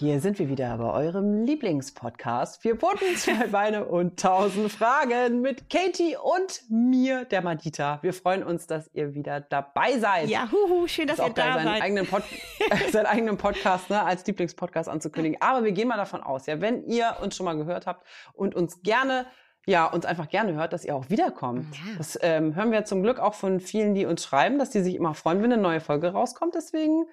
Hier sind wir wieder bei eurem Lieblingspodcast. Vier Pfoten, zwei Beine und tausend Fragen mit Katie und mir, der Madita. Wir freuen uns, dass ihr wieder dabei seid. Ja, huhu, schön, dass ihr auch da seinen seid. eigenen, Pod seinen eigenen Podcast ne, als Lieblingspodcast anzukündigen. Aber wir gehen mal davon aus, ja, wenn ihr uns schon mal gehört habt und uns gerne ja, uns einfach gerne hört, dass ihr auch wiederkommt. Ja. Das ähm, hören wir zum Glück auch von vielen, die uns schreiben, dass die sich immer freuen, wenn eine neue Folge rauskommt. Deswegen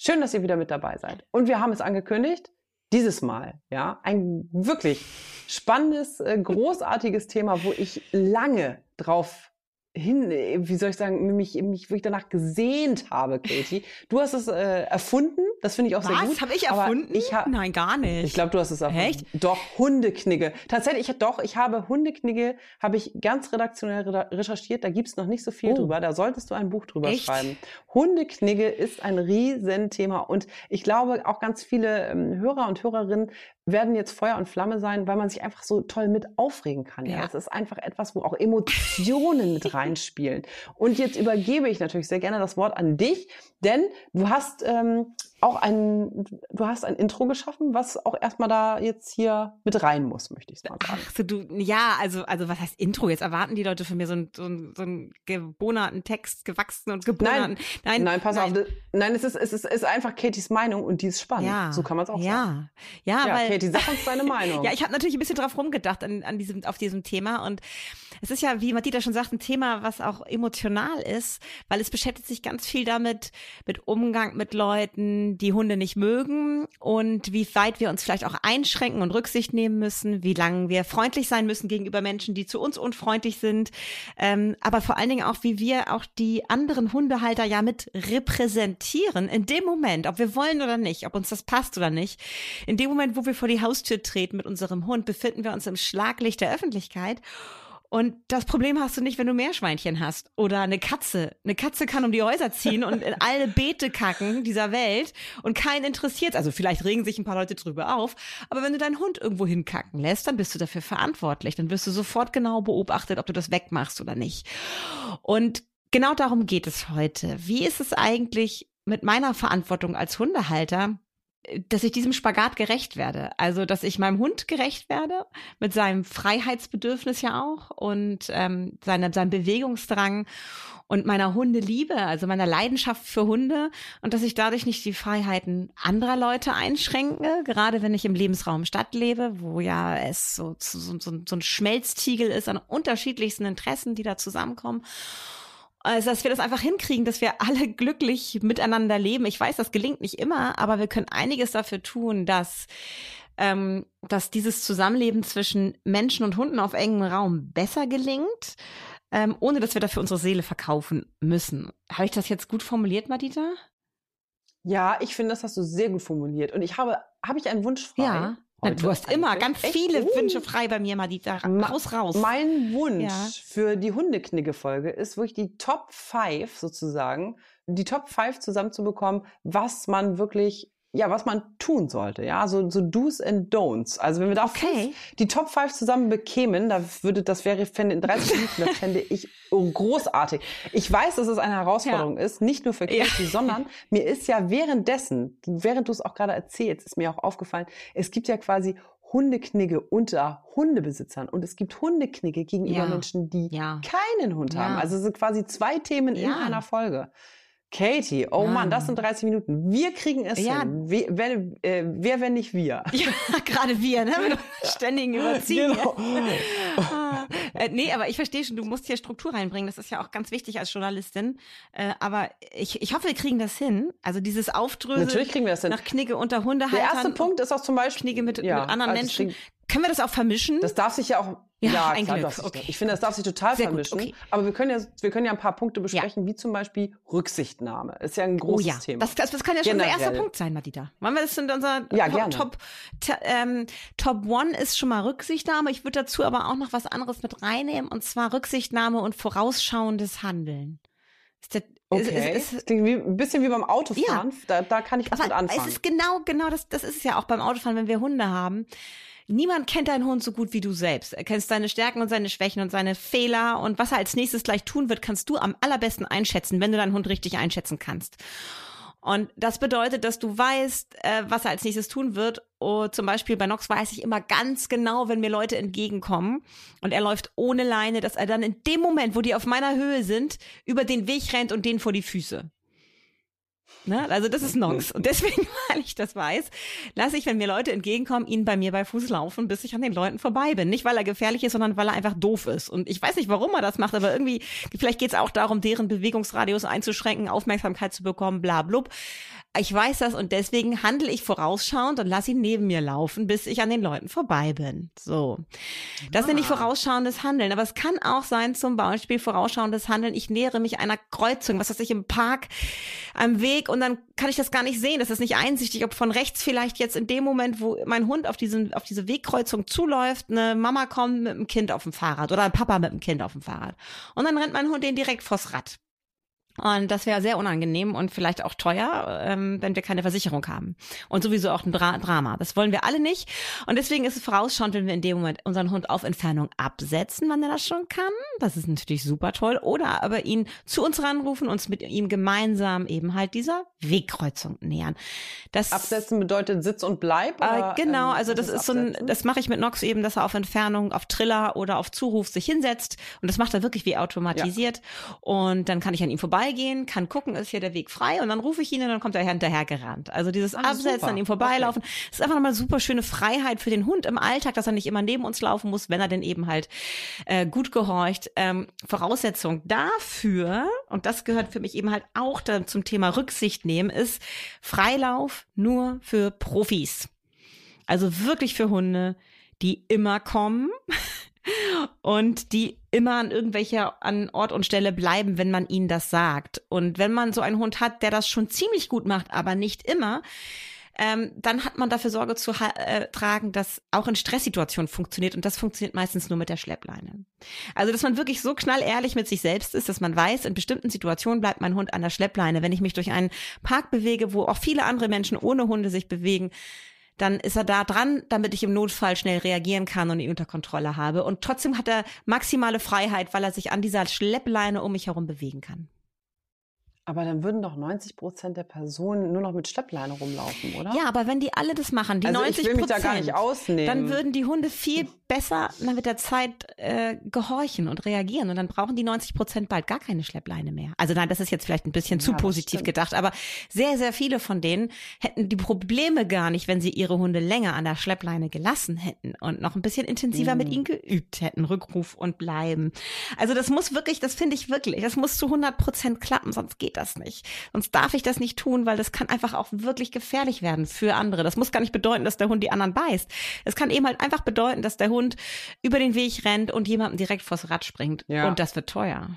schön, dass ihr wieder mit dabei seid. Und wir haben es angekündigt, dieses Mal, ja, ein wirklich spannendes, äh, großartiges Thema, wo ich lange drauf hin, äh, wie soll ich sagen, mich, mich wirklich danach gesehnt habe, Katie. Du hast es äh, erfunden, das finde ich auch sehr gut. Was? Habe ich erfunden? Ich ha Nein, gar nicht. ich glaube, du hast es erfunden. Echt? Doch, Hundeknigge. Tatsächlich, ich, doch, ich habe Hundeknigge, habe ich ganz redaktionell re recherchiert. Da gibt's noch nicht so viel Oh. drüber. Da solltest du ein Buch drüber Echt? schreiben. Hundeknigge ist ein Riesenthema. Und ich glaube, auch ganz viele ähm, Hörer und Hörerinnen werden jetzt Feuer und Flamme sein, weil man sich einfach so toll mit aufregen kann. Ja, Ja. das ist einfach etwas, wo auch Emotionen mit reinspielen. Und jetzt übergebe ich natürlich sehr gerne das Wort an dich, denn du hast ähm, auch ein, du hast ein Intro geschaffen, was auch erstmal da jetzt hier mit rein muss, möchte ich sagen. Ach so, du, ja, also, also was heißt Intro? Jetzt erwarten die Leute von mir so einen, so einen, so einen gebonerten Text, gewachsenen und gebonerten. Nein, Nein, pass auf. das- Nein, es ist, es ist, es ist einfach Katies Meinung und die ist spannend. Ja, So kann man es auch sagen. ja, ja, Ja, weil, Katie, sag uns deine Meinung. Ja, ich habe natürlich ein bisschen drauf rumgedacht an, an diesem, auf diesem Thema und es ist ja, wie Matita schon sagt, ein Thema, was auch emotional ist, weil es beschäftigt sich ganz viel damit, mit Umgang mit Leuten, die Hunde nicht mögen und wie weit wir uns vielleicht auch einschränken und Rücksicht nehmen müssen, wie lange wir freundlich sein müssen gegenüber Menschen, die zu uns unfreundlich sind, ähm, aber vor allen Dingen auch, wie wir auch die anderen Hundehalter ja mit repräsentieren in dem Moment, ob wir wollen oder nicht, ob uns das passt oder nicht. In dem Moment, wo wir vor die Haustür treten mit unserem Hund, befinden wir uns im Schlaglicht der Öffentlichkeit. Und das Problem hast du nicht, wenn du Meerschweinchen hast oder eine Katze. Eine Katze kann um die Häuser ziehen und in alle Beete kacken dieser Welt und keinen interessiert. Also vielleicht regen sich ein paar Leute drüber auf. Aber wenn du deinen Hund irgendwo hinkacken lässt, dann bist du dafür verantwortlich. Dann wirst du sofort genau beobachtet, ob du das wegmachst oder nicht. Und genau darum geht es heute. Wie ist es eigentlich mit meiner Verantwortung als Hundehalter, dass ich diesem Spagat gerecht werde. Also, dass ich meinem Hund gerecht werde, mit seinem Freiheitsbedürfnis ja auch und ähm, seine, seinem Bewegungsdrang und meiner Hundeliebe, also meiner Leidenschaft für Hunde und dass ich dadurch nicht die Freiheiten anderer Leute einschränke, gerade wenn ich im Lebensraum Stadt lebe, wo ja es so, so, so, so ein Schmelztiegel ist an unterschiedlichsten Interessen, die da zusammenkommen. Also, dass wir das einfach hinkriegen, dass wir alle glücklich miteinander leben. Ich weiß, das gelingt nicht immer, aber wir können einiges dafür tun, dass, ähm, dass dieses Zusammenleben zwischen Menschen und Hunden auf engem Raum besser gelingt, ähm, ohne dass wir dafür unsere Seele verkaufen müssen. Habe ich das jetzt gut formuliert, Madita? Ja, ich finde, das hast du sehr gut formuliert. Und ich habe, habe ich einen Wunsch frei? Ja. Heute du hast immer ganz viele Uh. Wünsche frei bei mir, Madita. Ma- Raus, raus. Mein Wunsch Ja. für die Hundeknigge-Folge ist wirklich die Top 5 sozusagen, die Top 5 zusammenzubekommen, was man wirklich, ja, was man tun sollte. Ja, so, so Do's and Don'ts. Also wenn wir da Okay. die Top 5 zusammen bekämen, da würde, das wäre, fände in 30 Minuten, das fände ich oh, großartig. Ich weiß, dass es eine Herausforderung ist, nicht nur für Ja. Katie, sondern mir ist ja währenddessen, während du es auch gerade erzählst, ist mir auch aufgefallen, es gibt ja quasi Hundeknigge unter Hundebesitzern und es gibt Hundeknigge gegenüber Ja. Menschen, die Ja. keinen Hund Ja. haben. Also es sind quasi zwei Themen in Ja. einer Folge. Katie, oh. Mann, das sind 30 Minuten. Wir kriegen es Ja. hin. Wer, wer, äh, wer, wenn nicht wir? Ja, gerade wir, ne? Mit ständigen Überziehen. Genau. Ah, äh, nee, aber ich verstehe schon, du musst hier Struktur reinbringen. Das ist ja auch ganz wichtig als Journalistin. Äh, aber ich, ich hoffe, wir kriegen das hin. Also dieses Aufdröseln Natürlich kriegen wir das hin. nach Knigge unter Hundehaltern. Der erste Punkt ist auch zum Beispiel Knigge mit, ja, mit anderen also Menschen. Können wir das auch vermischen? Das darf sich ja auch. Ja, Ja, ein klar, Glück, okay. Ich finde, das darf sich total Sehr gut, vermischen. okay. Aber wir können ja, wir können ja ein paar Punkte besprechen, wie zum Beispiel Rücksichtnahme. Ist ja ein Oh großes ja, Thema. das, das, das kann ja schon Generell. der erste Punkt sein, Madita. Wollen wir das in unser Ja, Top, gerne. Top, ähm, Top One ist schon mal Rücksichtnahme. Ich würde dazu aber auch noch was anderes mit reinnehmen und zwar Rücksichtnahme und vorausschauendes Handeln. Ist der, Okay. Es, es, es wie, ein bisschen wie beim Autofahren. Ja. Da, da kann ich was mit anfangen. Es ist genau, genau, das, das ist es ja auch beim Autofahren, wenn wir Hunde haben. Niemand kennt deinen Hund so gut wie du selbst. Er kennst seine Stärken und seine Schwächen und seine Fehler und was er als nächstes gleich tun wird, kannst du am allerbesten einschätzen, wenn du deinen Hund richtig einschätzen kannst. Und das bedeutet, dass du weißt, äh, was er als nächstes tun wird. Oh, zum Beispiel bei Nox weiß ich immer ganz genau, wenn mir Leute entgegenkommen und er läuft ohne Leine, dass er dann in dem Moment, wo die auf meiner Höhe sind, über den Weg rennt und denen vor die Füße. Ne? Also das ist Nox. Und deswegen, weil ich das weiß, lasse ich, wenn mir Leute entgegenkommen, ihn bei mir bei Fuß laufen, bis ich an den Leuten vorbei bin. Nicht, weil er gefährlich ist, sondern weil er einfach doof ist. Und ich weiß nicht, warum er das macht, aber irgendwie, vielleicht geht es auch darum, deren Bewegungsradius einzuschränken, Aufmerksamkeit zu bekommen, bla blub. Ich weiß das und deswegen handle ich vorausschauend und lasse ihn neben mir laufen, bis ich an den Leuten vorbei bin. So. Das ah. nenne ich vorausschauendes Handeln. Aber es kann auch sein, zum Beispiel vorausschauendes Handeln. Ich nähere mich einer Kreuzung, was weiß ich, im Park, am Weg und dann kann ich das gar nicht sehen. Das ist nicht einsichtig, ob von rechts vielleicht jetzt in dem Moment, wo mein Hund auf diesen, auf diese Wegkreuzung zuläuft, eine Mama kommt mit einem Kind auf dem Fahrrad oder ein Papa mit einem Kind auf dem Fahrrad. Und dann rennt mein Hund den direkt vors Rad. Und das wäre sehr unangenehm und vielleicht auch teuer, ähm, wenn wir keine Versicherung haben. Und sowieso auch ein Dra Drama. Das wollen wir alle nicht. Und deswegen ist es vorausschauend, wenn wir in dem Moment unseren Hund auf Entfernung absetzen, wann er das schon kann. Das ist natürlich super toll. Oder aber ihn zu uns ranrufen, uns mit ihm gemeinsam eben halt dieser Wegkreuzung nähern. Das Absetzen bedeutet Sitz und Bleib? Äh, oder, äh, genau, also das ist absetzen? so ein, das mache ich mit Nox eben, dass er auf Entfernung, auf Triller oder auf Zuruf sich hinsetzt. Und das macht er wirklich wie automatisiert. Ja. Und dann kann ich an ihm vorbei vorbeigehen, kann gucken, ist hier der Weg frei und dann rufe ich ihn und dann kommt er hinterher gerannt. Also dieses Ach, Absetzen, super. an ihm vorbeilaufen, okay. ist einfach nochmal super schöne Freiheit für den Hund im Alltag, dass er nicht immer neben uns laufen muss, wenn er denn eben halt äh, gut gehorcht. Ähm, Voraussetzung dafür, und das gehört für mich eben halt auch dann zum Thema Rücksicht nehmen, ist Freilauf nur für Profis. Also wirklich für Hunde, die immer kommen und die immer an irgendwelcher an Ort und Stelle bleiben, wenn man ihnen das sagt. Und wenn man so einen Hund hat, der das schon ziemlich gut macht, aber nicht immer, ähm, dann hat man dafür Sorge zu äh, tragen, dass auch in Stresssituationen funktioniert und das funktioniert meistens nur mit der Schleppleine. Also, dass man wirklich so knallehrlich mit sich selbst ist, dass man weiß, in bestimmten Situationen bleibt mein Hund an der Schleppleine. Wenn ich mich durch einen Park bewege, wo auch viele andere Menschen ohne Hunde sich bewegen, dann ist er da dran, damit ich im Notfall schnell reagieren kann und ihn unter Kontrolle habe. Und trotzdem hat er maximale Freiheit, weil er sich an dieser Schleppleine um mich herum bewegen kann. Aber dann würden doch 90 Prozent der Personen nur noch mit Schleppleine rumlaufen, oder? Ja, aber wenn die alle das machen, die also 90 Prozent, dann würden die Hunde viel besser mit der Zeit äh, gehorchen und reagieren und dann brauchen die 90 Prozent bald gar keine Schleppleine mehr. Also nein, das ist jetzt vielleicht ein bisschen ja, zu positiv gedacht, aber sehr, sehr viele von denen hätten die Probleme gar nicht, wenn sie ihre Hunde länger an der Schleppleine gelassen hätten und noch ein bisschen intensiver mhm. mit ihnen geübt hätten, Rückruf und bleiben. Also das muss wirklich, das finde ich wirklich, das muss zu 100 Prozent klappen, sonst geht das nicht. Sonst darf ich das nicht tun, weil das kann einfach auch wirklich gefährlich werden für andere. Das muss gar nicht bedeuten, dass der Hund die anderen beißt. Es kann eben halt einfach bedeuten, dass der Hund über den Weg rennt und jemandem direkt vors Rad springt. Ja. Und das wird teuer.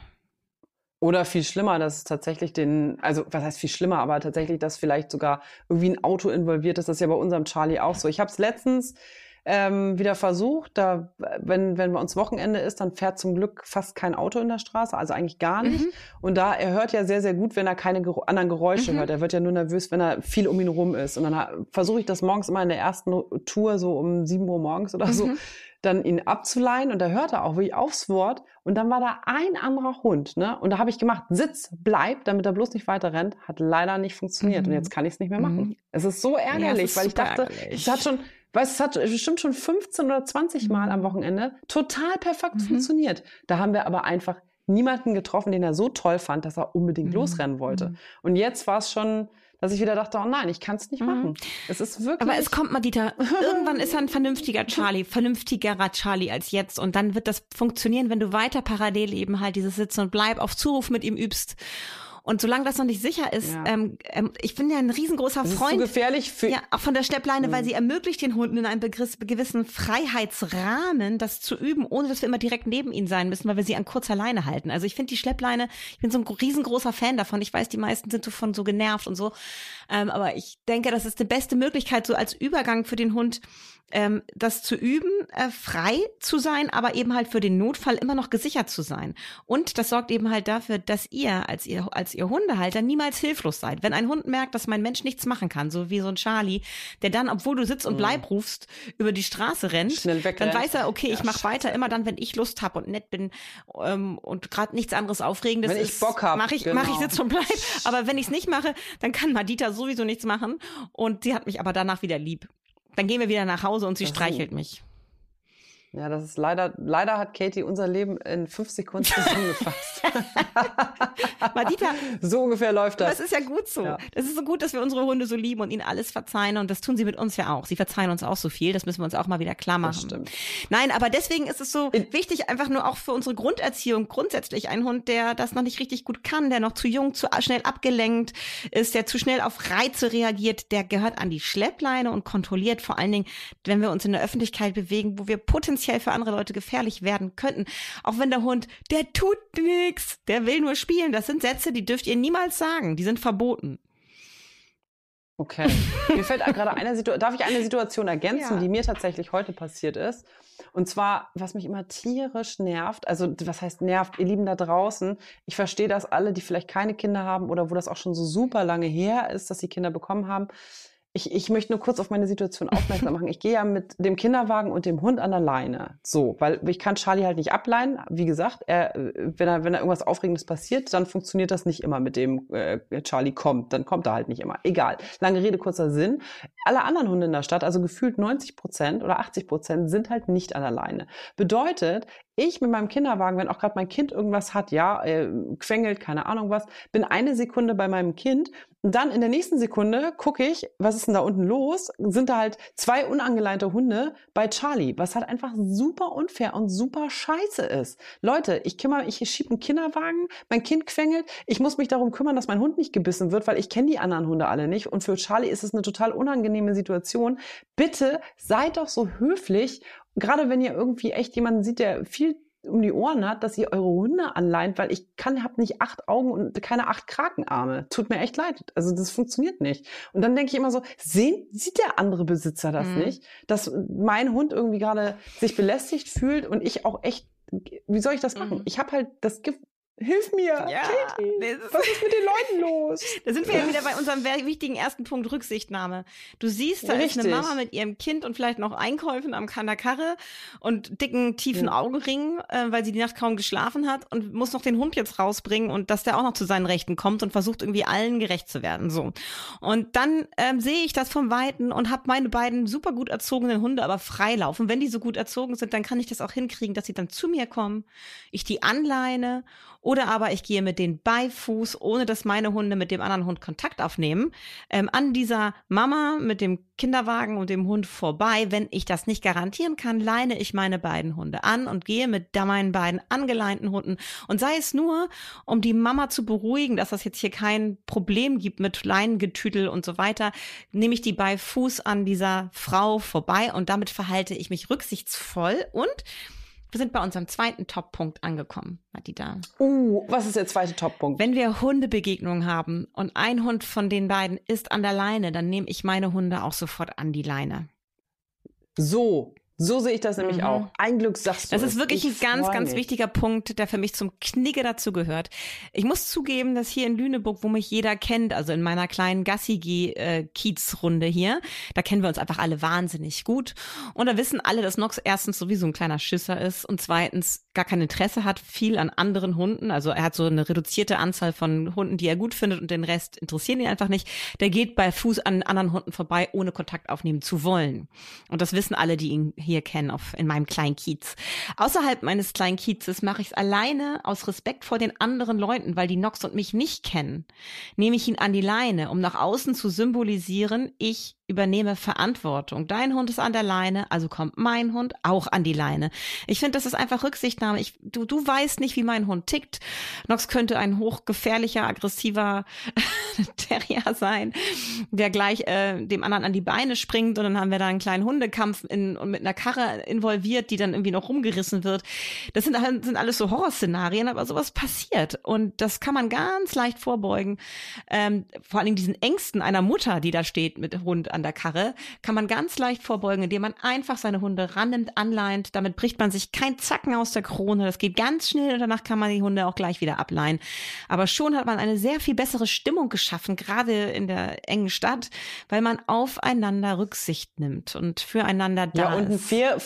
Oder viel schlimmer, dass es tatsächlich den, also was heißt viel schlimmer, aber tatsächlich, dass vielleicht sogar irgendwie ein Auto involviert ist. Das ist ja bei unserem Charlie auch so. Ich habe es letztens ähm, wieder versucht. Da, wenn, wenn bei uns Wochenende ist, dann fährt zum Glück fast kein Auto in der Straße, also eigentlich gar nicht. Mhm. Und da, er hört ja sehr, sehr gut, wenn er keine Gero anderen Geräusche mhm. hört. Er wird ja nur nervös, wenn er viel um ihn rum ist. Und dann versuche ich das morgens immer in der ersten Tour, so um sieben Uhr morgens oder so, mhm. dann ihn abzuleihen. Und da hört er auch wirklich aufs Wort. Und dann war da ein anderer Hund, ne? Und da habe ich gemacht, Sitz, bleib, damit er bloß nicht weiter rennt. Hat leider nicht funktioniert. Und mhm. jetzt kann ich es nicht mehr machen. Mhm. Es ist so ärgerlich, ja, ist weil ich dachte, es hat schon weil es hat bestimmt schon 15 oder 20 Mal am Wochenende total perfekt mhm. funktioniert. Da haben wir aber einfach niemanden getroffen, den er so toll fand, dass er unbedingt mhm. losrennen wollte. Mhm. Und jetzt war es schon, dass ich wieder dachte, oh nein, ich kann es nicht mhm. machen. Es ist wirklich. Aber es kommt mal, Dieter, irgendwann ist er ein vernünftiger Charlie, vernünftigerer Charlie als jetzt. Und dann wird das funktionieren, wenn du weiter parallel eben halt dieses Sitzen und Bleib auf Zuruf mit ihm übst. Und solange das noch nicht sicher ist, ja. ähm, ähm, ich bin ja ein riesengroßer das Freund. Ist zu gefährlich für ja auch von der Schleppleine, mhm. weil sie ermöglicht den Hunden in einem gewissen Freiheitsrahmen, das zu üben, ohne dass wir immer direkt neben ihnen sein müssen, weil wir sie an kurzer Leine halten. Also ich finde die Schleppleine, ich bin so ein riesengroßer Fan davon. Ich weiß, die meisten sind davon so genervt und so, ähm, aber ich denke, das ist die beste Möglichkeit, so als Übergang für den Hund ähm, das zu üben, äh, frei zu sein, aber eben halt für den Notfall immer noch gesichert zu sein. Und das sorgt eben halt dafür, dass ihr als ihr als ihr Hundehalter niemals hilflos seid. Wenn ein Hund merkt, dass mein Mensch nichts machen kann, so wie so ein Charlie, der dann, obwohl du sitzt und mhm. bleib rufst, über die Straße rennt, dann weiß er, okay, ich ja, mache weiter, immer dann, wenn ich Lust habe und nett bin ähm, und gerade nichts anderes Aufregendes wenn ich Bock hab, mache ich, genau. mach ich sitz und bleib. Aber wenn ich es nicht mache, dann kann Madita sowieso nichts machen und sie hat mich aber danach wieder lieb. Dann gehen wir wieder nach Hause und sie das streichelt mich. Ja, das ist leider, leider hat Katie unser Leben in fünf Sekunden zusammengefasst. Madita. So ungefähr läuft das. Das ist ja gut so. Ja. Das ist so gut, dass wir unsere Hunde so lieben und ihnen alles verzeihen und das tun sie mit uns ja auch. Sie verzeihen uns auch so viel. Das müssen wir uns auch mal wieder klar machen. Das stimmt. Nein, aber deswegen ist es so in wichtig, einfach nur auch für unsere Grunderziehung grundsätzlich ein Hund, der das noch nicht richtig gut kann, der noch zu jung, zu schnell abgelenkt ist, der zu schnell auf Reize reagiert, der gehört an die Schleppleine und kontrolliert vor allen Dingen, wenn wir uns in der Öffentlichkeit bewegen, wo wir potenziell potenziell für andere Leute gefährlich werden könnten. Auch wenn der Hund, der tut nichts, der will nur spielen. Das sind Sätze, die dürft ihr niemals sagen. Die sind verboten. Okay. Mir fällt gerade eine Situation, darf ich eine Situation ergänzen, ja. die mir tatsächlich heute passiert ist? Und zwar, was mich immer tierisch nervt, also was heißt nervt, ihr Lieben da draußen, ich verstehe das alle, die vielleicht keine Kinder haben oder wo das auch schon so super lange her ist, dass sie Kinder bekommen haben ich, ich möchte nur kurz auf meine Situation aufmerksam machen. Ich gehe ja mit dem Kinderwagen und dem Hund an der Leine. So, weil ich kann Charlie halt nicht ableihen. Wie gesagt, er, wenn, er, wenn da irgendwas Aufregendes passiert, dann funktioniert das nicht immer mit dem äh, Charlie kommt. Dann kommt er halt nicht immer. Egal. Lange Rede, kurzer Sinn. Alle anderen Hunde in der Stadt, also gefühlt 90 Prozent oder 80 Prozent, sind halt nicht an der Leine. Bedeutet, ich mit meinem Kinderwagen, wenn auch gerade mein Kind irgendwas hat, ja, äh, quengelt, keine Ahnung was, bin eine Sekunde bei meinem Kind und dann in der nächsten Sekunde gucke ich, was ist denn da unten los? Sind da halt zwei unangeleinte Hunde bei Charlie, was halt einfach super unfair und super scheiße ist. Leute, ich kümmere, ich schiebe einen Kinderwagen, mein Kind quengelt, ich muss mich darum kümmern, dass mein Hund nicht gebissen wird, weil ich kenne die anderen Hunde alle nicht und für Charlie ist es eine total unangenehme Situation. Bitte seid doch so höflich gerade wenn ihr irgendwie echt jemanden sieht, der viel um die Ohren hat, dass ihr eure Hunde anleint, weil ich kann, hab nicht acht Augen und keine acht Krakenarme. Tut mir echt leid. Also das funktioniert nicht. Und dann denke ich immer so, sehen, sieht der andere Besitzer das mhm. nicht? Dass mein Hund irgendwie gerade sich belästigt fühlt und ich auch echt, wie soll ich das machen? Mhm. Ich habe halt das Gift, Hilf mir, ja, Katie, was ist mit den Leuten los? Da sind wir ja wieder bei unserem wichtigen ersten Punkt Rücksichtnahme. Du siehst, da Richtig. ist eine Mama mit ihrem Kind und vielleicht noch Einkäufen am Kanderkarre und dicken, tiefen ja. Augenringen, äh, weil sie die Nacht kaum geschlafen hat und muss noch den Hund jetzt rausbringen und dass der auch noch zu seinen Rechten kommt und versucht irgendwie allen gerecht zu werden. So. Und dann ähm, sehe ich das vom Weiten und habe meine beiden super gut erzogenen Hunde aber freilaufen. Wenn die so gut erzogen sind, dann kann ich das auch hinkriegen, dass sie dann zu mir kommen, ich die anleine oder aber ich gehe mit den Beifuß, ohne dass meine Hunde mit dem anderen Hund Kontakt aufnehmen, ähm, an dieser Mama mit dem Kinderwagen und dem Hund vorbei. Wenn ich das nicht garantieren kann, leine ich meine beiden Hunde an und gehe mit meinen beiden angeleinten Hunden. Und sei es nur, um die Mama zu beruhigen, dass das jetzt hier kein Problem gibt mit Leinengetüdel und so weiter, nehme ich die bei Fuß an dieser Frau vorbei und damit verhalte ich mich rücksichtsvoll und wir sind bei unserem zweiten Top-Punkt angekommen, Madita. Uh, was ist der zweite Top-Punkt? Wenn wir Hundebegegnungen haben und ein Hund von den beiden ist an der Leine, dann nehme ich meine Hunde auch sofort an die Leine. So, so sehe ich das nämlich mhm. auch. Ein Glück sagst du. Das ist wirklich ein ganz, ganz mich. wichtiger Punkt, der für mich zum Knigge dazu gehört. Ich muss zugeben, dass hier in Lüneburg, wo mich jeder kennt, also in meiner kleinen Gassi-Kiez-Runde hier, da kennen wir uns einfach alle wahnsinnig gut. Und da wissen alle, dass Nox erstens sowieso ein kleiner Schisser ist und zweitens gar kein Interesse hat, viel an anderen Hunden. Also er hat so eine reduzierte Anzahl von Hunden, die er gut findet und den Rest interessieren ihn einfach nicht. Der geht bei Fuß an anderen Hunden vorbei, ohne Kontakt aufnehmen zu wollen. Und das wissen alle, die ihn hier kennen auf, in meinem kleinen Kiez. Außerhalb meines kleinen Kiezes mache ich es alleine aus Respekt vor den anderen Leuten, weil die Nox und mich nicht kennen. Nehme ich ihn an die Leine, um nach außen zu symbolisieren, ich übernehme Verantwortung. Dein Hund ist an der Leine, also kommt mein Hund auch an die Leine. Ich finde, das ist einfach Rücksichtnahme. Ich, du, du weißt nicht, wie mein Hund tickt. Nox könnte ein hochgefährlicher, aggressiver Terrier sein, der gleich äh, dem anderen an die Beine springt und dann haben wir da einen kleinen Hundekampf in, und mit einer Karre involviert, die dann irgendwie noch rumgerissen wird. Das sind, sind alles so Horrorszenarien, aber sowas passiert und das kann man ganz leicht vorbeugen. Ähm, vor allen Dingen diesen Ängsten einer Mutter, die da steht mit Hund an der Karre, kann man ganz leicht vorbeugen, indem man einfach seine Hunde rannimmt, anleint. Damit bricht man sich kein Zacken aus der Krone. Das geht ganz schnell und danach kann man die Hunde auch gleich wieder ableihen. Aber schon hat man eine sehr viel bessere Stimmung geschaffen, gerade in der engen Stadt, weil man aufeinander Rücksicht nimmt und füreinander da Ja, und ein ist. fair,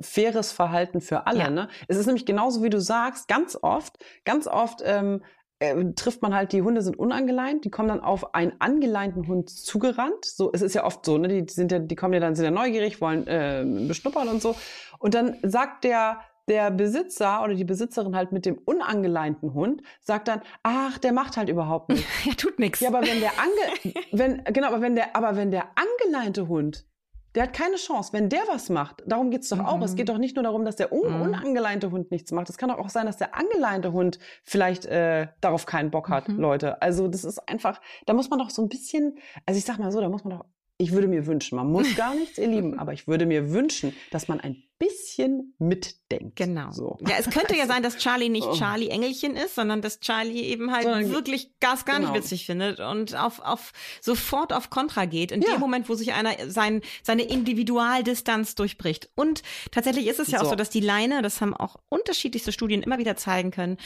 faires Verhalten für alle. Ja. Ne? Es ist nämlich genauso, wie du sagst, ganz oft, ganz oft ähm, äh, trifft man halt, die Hunde sind unangeleint, die kommen dann auf einen angeleinten Hund zugerannt. So, es ist ja oft so, ne? Die sind ja, die kommen ja dann, sind ja neugierig, wollen äh, beschnuppern und so. Und dann sagt der der Besitzer oder die Besitzerin halt mit dem unangeleinten Hund sagt dann, ach, der macht halt überhaupt nichts. Ja, tut nichts. Ja, aber wenn der ange wenn genau, aber wenn der aber wenn der angeleinte Hund, der hat keine Chance, wenn der was macht. Darum geht's doch auch. Mhm. Es geht doch nicht nur darum, dass der un Mhm. unangeleinte Hund nichts macht. Es kann doch auch sein, dass der angeleinte Hund vielleicht äh, darauf keinen Bock hat, Mhm. Leute. Also das ist einfach, da muss man doch so ein bisschen, also ich sag mal so, da muss man doch ich würde mir wünschen, man muss gar nichts, ihr Lieben, aber ich würde mir wünschen, dass man ein bisschen mitdenkt. Genau. So. Ja, es könnte ja sein, dass Charlie nicht Oh. Charlie Engelchen ist, sondern dass Charlie eben halt Sondern- wirklich Gas gar genau. nicht witzig findet und auf, auf sofort auf Kontra geht in Ja. dem Moment, wo sich einer sein, seine Individualdistanz durchbricht. Und tatsächlich ist es ja auch So. so, dass die Leine, das haben auch unterschiedlichste Studien immer wieder zeigen können,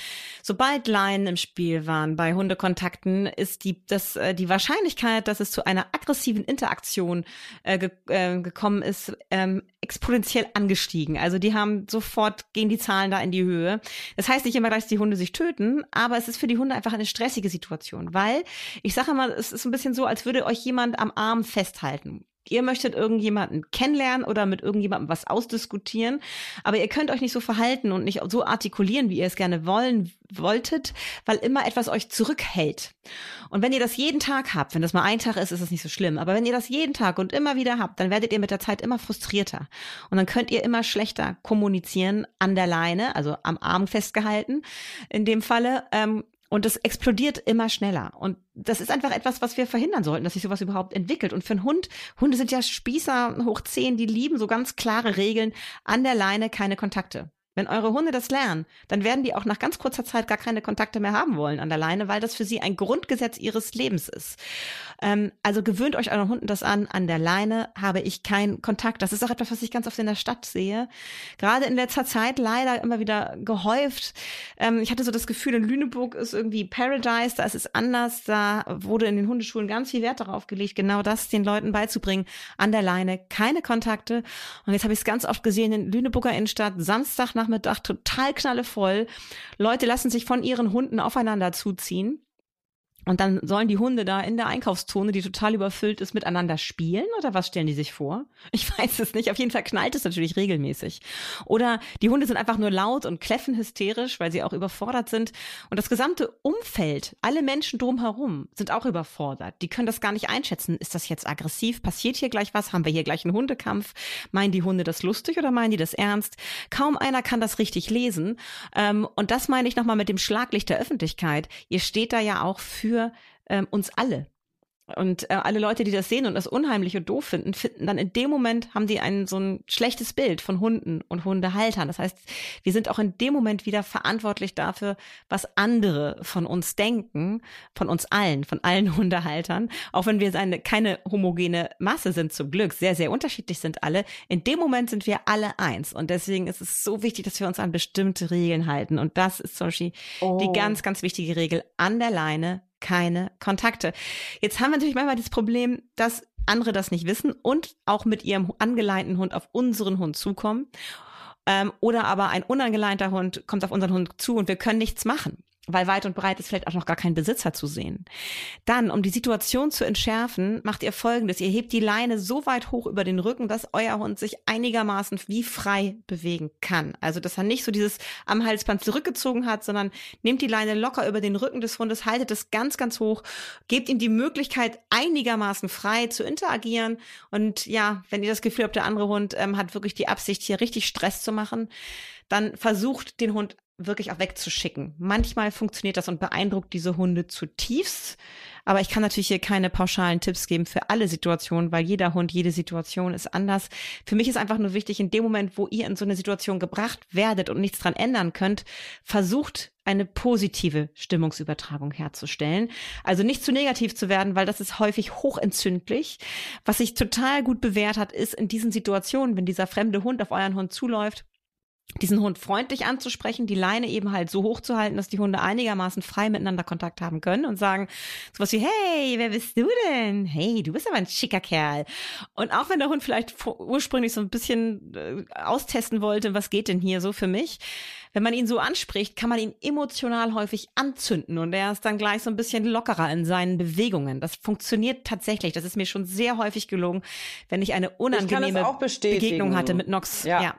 sobald Leinen im Spiel waren bei Hundekontakten, ist die, das, äh, die Wahrscheinlichkeit, dass es zu einer aggressiven Interaktion äh, ge äh, gekommen ist, ähm, exponentiell angestiegen. Also die haben sofort, gehen die Zahlen da in die Höhe. Das heißt nicht immer dass die Hunde sich töten, aber es ist für die Hunde einfach eine stressige Situation, weil ich sage mal, es ist ein bisschen so, als würde euch jemand am Arm festhalten. Ihr möchtet irgendjemanden kennenlernen oder mit irgendjemandem was ausdiskutieren, aber ihr könnt euch nicht so verhalten und nicht so artikulieren, wie ihr es gerne wollen wolltet, weil immer etwas euch zurückhält. Und wenn ihr das jeden Tag habt, wenn das mal ein Tag ist, ist es nicht so schlimm, aber wenn ihr das jeden Tag und immer wieder habt, dann werdet ihr mit der Zeit immer frustrierter und dann könnt ihr immer schlechter kommunizieren an der Leine, also am Arm festgehalten in dem Falle. Ähm, und es explodiert immer schneller. Und das ist einfach etwas, was wir verhindern sollten, dass sich sowas überhaupt entwickelt. Und für einen Hund, Hunde sind ja Spießer hoch zehn, die lieben so ganz klare Regeln. An der Leine keine Kontakte. Wenn eure Hunde das lernen, dann werden die auch nach ganz kurzer Zeit gar keine Kontakte mehr haben wollen an der Leine, weil das für sie ein Grundgesetz ihres Lebens ist. Ähm, also gewöhnt euch euren Hunden das an. An der Leine habe ich keinen Kontakt. Das ist auch etwas, was ich ganz oft in der Stadt sehe. Gerade in letzter Zeit leider immer wieder gehäuft. Ähm, ich hatte so das Gefühl, in Lüneburg ist irgendwie Paradise, da ist es anders. Da wurde in den Hundeschulen ganz viel Wert darauf gelegt, genau das den Leuten beizubringen. An der Leine keine Kontakte. Und jetzt habe ich es ganz oft gesehen in Lüneburger Innenstadt, Samstagnachmittag total knallevoll. Leute lassen sich von ihren Hunden aufeinander zuziehen. Und dann sollen die Hunde da in der Einkaufszone, die total überfüllt ist, miteinander spielen? Oder was stellen die sich vor? Ich weiß es nicht. Auf jeden Fall knallt es natürlich regelmäßig. Oder die Hunde sind einfach nur laut und kläffen hysterisch, weil sie auch überfordert sind. Und das gesamte Umfeld, alle Menschen drumherum sind auch überfordert. Die können das gar nicht einschätzen. Ist das jetzt aggressiv? Passiert hier gleich was? Haben wir hier gleich einen Hundekampf? Meinen die Hunde das lustig oder meinen die das ernst? Kaum einer kann das richtig lesen. Ähm, und das meine ich nochmal mit dem Schlaglicht der Öffentlichkeit. Ihr steht da ja auch für ähm, uns alle. Und äh, alle Leute, die das sehen und das unheimlich und doof finden, finden dann in dem Moment, haben die ein so ein schlechtes Bild von Hunden und Hundehaltern. Das heißt, wir sind auch in dem Moment wieder verantwortlich dafür, was andere von uns denken, von uns allen, von allen Hundehaltern. Auch wenn wir eine, keine homogene Masse sind, zum Glück, sehr, sehr unterschiedlich sind alle. In dem Moment sind wir alle eins. Und deswegen ist es so wichtig, dass wir uns an bestimmte Regeln halten. Und das ist zum Beispiel Oh. die ganz, ganz wichtige Regel an der Leine keine Kontakte. Jetzt haben wir natürlich manchmal das Problem, dass andere das nicht wissen und auch mit ihrem angeleinten Hund auf unseren Hund zukommen. Ähm, oder aber ein unangeleinter Hund kommt auf unseren Hund zu und wir können nichts machen. Weil weit und breit ist vielleicht auch noch gar kein Besitzer zu sehen. Dann, um die Situation zu entschärfen, macht ihr folgendes. Ihr hebt die Leine so weit hoch über den Rücken, dass euer Hund sich einigermaßen wie frei bewegen kann. Also, dass er nicht so dieses am Halsband zurückgezogen hat, sondern nehmt die Leine locker über den Rücken des Hundes, haltet es ganz, ganz hoch, gebt ihm die Möglichkeit, einigermaßen frei zu interagieren. Und ja, wenn ihr das Gefühl habt, der andere Hund ähm, hat wirklich die Absicht, hier richtig Stress zu machen, dann versucht den Hund wirklich auch wegzuschicken. Manchmal funktioniert das und beeindruckt diese Hunde zutiefst. Aber ich kann natürlich hier keine pauschalen Tipps geben für alle Situationen, weil jeder Hund, jede Situation ist anders. Für mich ist einfach nur wichtig, in dem Moment, wo ihr in so eine Situation gebracht werdet und nichts dran ändern könnt, versucht eine positive Stimmungsübertragung herzustellen. Also nicht zu negativ zu werden, weil das ist häufig hochentzündlich. Was sich total gut bewährt hat, ist in diesen Situationen, wenn dieser fremde Hund auf euren Hund zuläuft, diesen Hund freundlich anzusprechen, die Leine eben halt so hoch zu halten, dass die Hunde einigermaßen frei miteinander Kontakt haben können und sagen sowas wie, hey, wer bist du denn? Hey, du bist aber ein schicker Kerl. Und auch wenn der Hund vielleicht ursprünglich so ein bisschen äh, austesten wollte, was geht denn hier so für mich, wenn man ihn so anspricht, kann man ihn emotional häufig anzünden und er ist dann gleich so ein bisschen lockerer in seinen Bewegungen. Das funktioniert tatsächlich. Das ist mir schon sehr häufig gelungen, wenn ich eine unangenehme ich Begegnung hatte mit Nox. ja. ja.